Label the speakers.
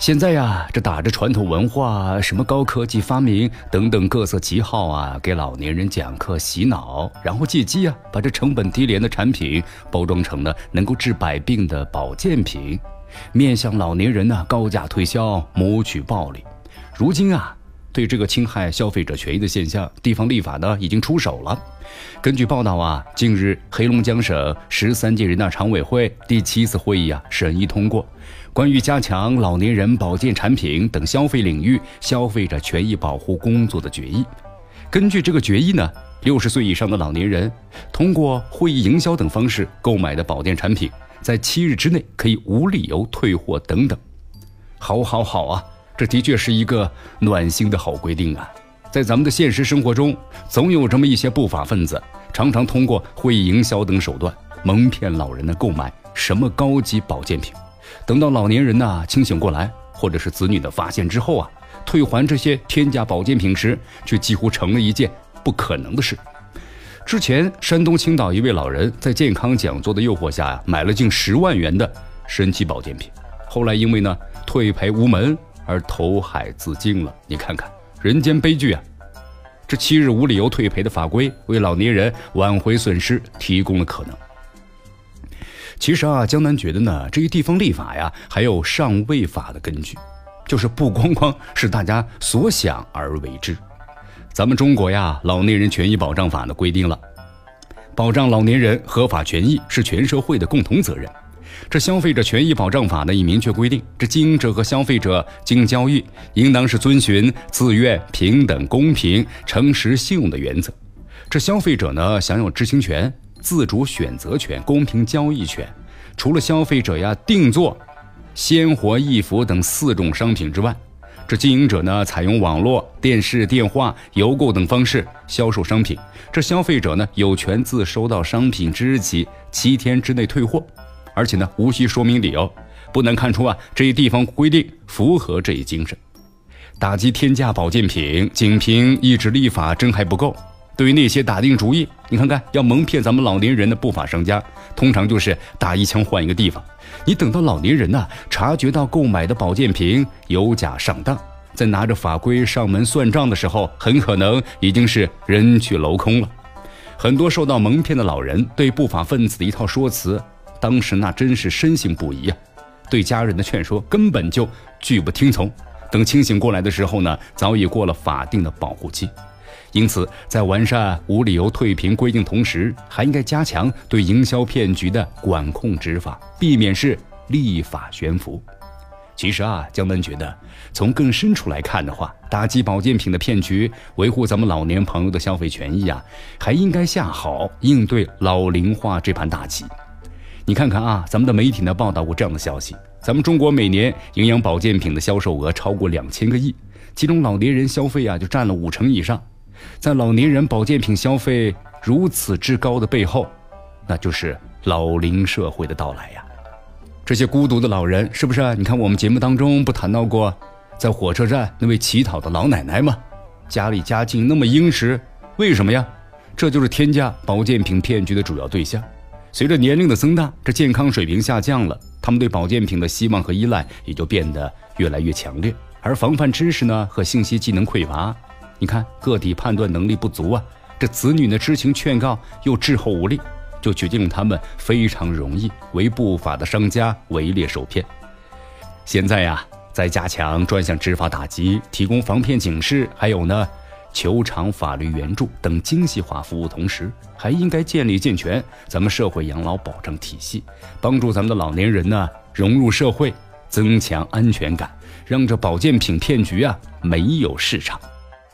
Speaker 1: 现在呀，这打着传统文化、什么高科技发明等等各色旗号啊，给老年人讲课洗脑，然后借机啊，把这成本低廉的产品包装成了能够治百病的保健品，面向老年人呢高价推销，谋取暴利。如今啊，对这个侵害消费者权益的现象，地方立法呢已经出手了。根据报道啊，近日黑龙江省十三届人大常委会第七次会议啊审议通过。关于加强老年人保健产品等消费领域消费者权益保护工作的决议，根据这个决议呢，六十岁以上的老年人通过会议营销等方式购买的保健产品，在七日之内可以无理由退货等等。好，好，好啊！这的确是一个暖心的好规定啊！在咱们的现实生活中，总有这么一些不法分子，常常通过会议营销等手段蒙骗老人呢购买什么高级保健品。等到老年人呢清醒过来，或者是子女的发现之后啊，退还这些天价保健品时，却几乎成了一件不可能的事。之前，山东青岛一位老人在健康讲座的诱惑下呀，买了近十万元的神奇保健品，后来因为呢退赔无门而投海自尽了。你看看，人间悲剧啊！这七日无理由退赔的法规，为老年人挽回损失提供了可能。其实啊，江南觉得呢，这一地方立法呀，还有上位法的根据，就是不光光是大家所想而为之。咱们中国呀，《老年人权益保障法》呢规定了，保障老年人合法权益是全社会的共同责任。这《消费者权益保障法》呢已明确规定，这经营者和消费者经交易，应当是遵循自愿、平等、公平、诚实、信用的原则。这消费者呢享有知情权。自主选择权、公平交易权，除了消费者呀定做鲜活易服等四种商品之外，这经营者呢采用网络、电视、电话、邮购等方式销售商品，这消费者呢有权自收到商品之日起七天之内退货，而且呢无需说明理由，不难看出啊这一地方规定符合这一精神。打击天价保健品，仅凭一纸立法真还不够。对于那些打定主意，你看看要蒙骗咱们老年人的不法商家，通常就是打一枪换一个地方。你等到老年人呐察觉到购买的保健品有假上当，在拿着法规上门算账的时候，很可能已经是人去楼空了。很多受到蒙骗的老人对不法分子的一套说辞，当时那真是深信不疑啊。对家人的劝说根本就拒不听从。等清醒过来的时候呢，早已过了法定的保护期。因此，在完善无理由退评规定同时，还应该加强对营销骗局的管控执法，避免是立法悬浮。其实啊，江南觉得，从更深处来看的话，打击保健品的骗局，维护咱们老年朋友的消费权益啊，还应该下好应对老龄化这盘大棋。你看看啊，咱们的媒体呢报道过这样的消息：咱们中国每年营养保健品的销售额超过两千个亿，其中老年人消费啊就占了五成以上。在老年人保健品消费如此之高的背后，那就是老龄社会的到来呀。这些孤独的老人，是不是？你看我们节目当中不谈到过，在火车站那位乞讨的老奶奶吗？家里家境那么殷实，为什么呀？这就是天价保健品骗局的主要对象。随着年龄的增大，这健康水平下降了，他们对保健品的希望和依赖也就变得越来越强烈，而防范知识呢和信息技能匮乏。你看，个体判断能力不足啊，这子女的知情劝告又滞后无力，就决定他们非常容易为不法的商家围猎受骗。现在呀，在加强专项执法打击、提供防骗警示，还有呢，求偿法律援助等精细化服务同时，还应该建立健全咱们社会养老保障体系，帮助咱们的老年人呢融入社会，增强安全感，让这保健品骗局啊没有市场。